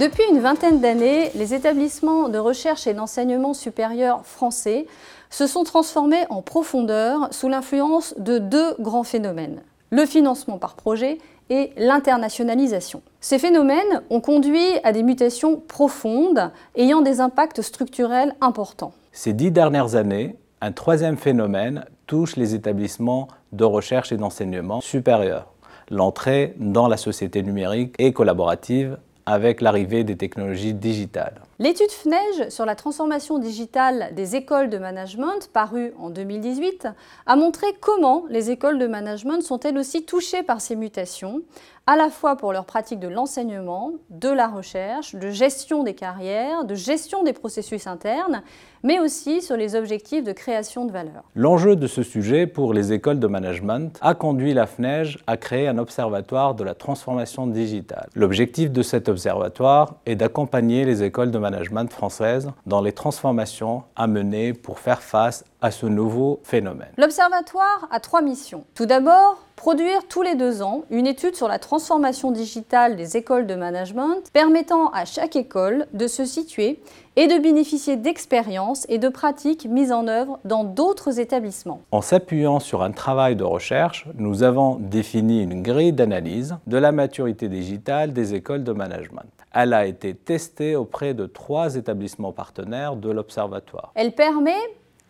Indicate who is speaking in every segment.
Speaker 1: Depuis une vingtaine d'années, les établissements de recherche et d'enseignement supérieur français se sont transformés en profondeur sous l'influence de deux grands phénomènes, le financement par projet et l'internationalisation. Ces phénomènes ont conduit à des mutations profondes ayant des impacts structurels importants.
Speaker 2: Ces dix dernières années, un troisième phénomène touche les établissements de recherche et d'enseignement supérieur, l'entrée dans la société numérique et collaborative avec l'arrivée des technologies digitales.
Speaker 1: L'étude FNEJ sur la transformation digitale des écoles de management, parue en 2018, a montré comment les écoles de management sont elles aussi touchées par ces mutations, à la fois pour leur pratique de l'enseignement, de la recherche, de gestion des carrières, de gestion des processus internes, mais aussi sur les objectifs de création de valeur.
Speaker 2: L'enjeu de ce sujet pour les écoles de management a conduit la FNEJ à créer un observatoire de la transformation digitale. L'objectif de cet observatoire est d'accompagner les écoles de management management française dans les transformations à mener pour faire face à ce nouveau phénomène.
Speaker 1: L'Observatoire a trois missions. Tout d'abord, produire tous les deux ans une étude sur la transformation digitale des écoles de management permettant à chaque école de se situer et de bénéficier d'expériences et de pratiques mises en œuvre dans d'autres établissements.
Speaker 2: En s'appuyant sur un travail de recherche, nous avons défini une grille d'analyse de la maturité digitale des écoles de management. Elle a été testée auprès de trois établissements partenaires de l'Observatoire.
Speaker 1: Elle permet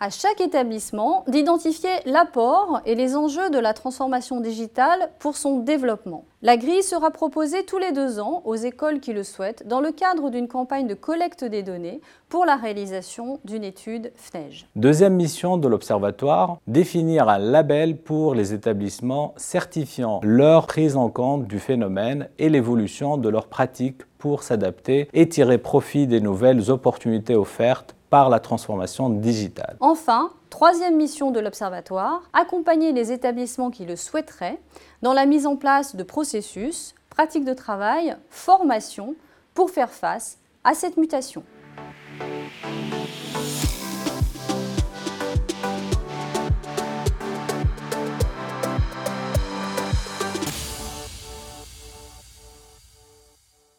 Speaker 1: à chaque établissement d'identifier l'apport et les enjeux de la transformation digitale pour son développement. La grille sera proposée tous les deux ans aux écoles qui le souhaitent dans le cadre d'une campagne de collecte des données pour la réalisation d'une étude FNEJ.
Speaker 2: Deuxième mission de l'Observatoire, définir un label pour les établissements certifiant leur prise en compte du phénomène et l'évolution de leurs pratiques pour s'adapter et tirer profit des nouvelles opportunités offertes par la transformation digitale.
Speaker 1: Enfin, troisième mission de l'Observatoire, accompagner les établissements qui le souhaiteraient dans la mise en place de processus, pratiques de travail, formation pour faire face à cette mutation.